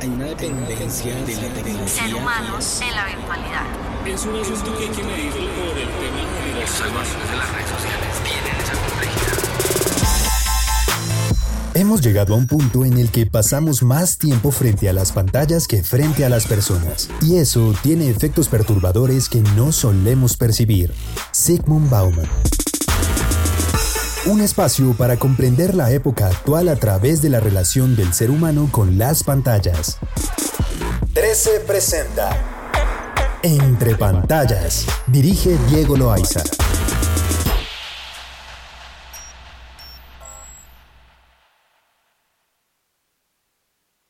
Hay una dependencia de la tecnología. Ser humanos en la virtualidad. Es un asunto que hay que medirlo por el tema. Los algoritmos de las redes sociales tienen esa complejidad. Hemos llegado a un punto en el que pasamos más tiempo frente a las pantallas que frente a las personas. Y eso tiene efectos perturbadores que no solemos percibir. Sigmund Bauman. Un espacio para comprender la época actual a través de la relación del ser humano con las pantallas. 13 presenta Entre pantallas. Dirige Diego Loaiza.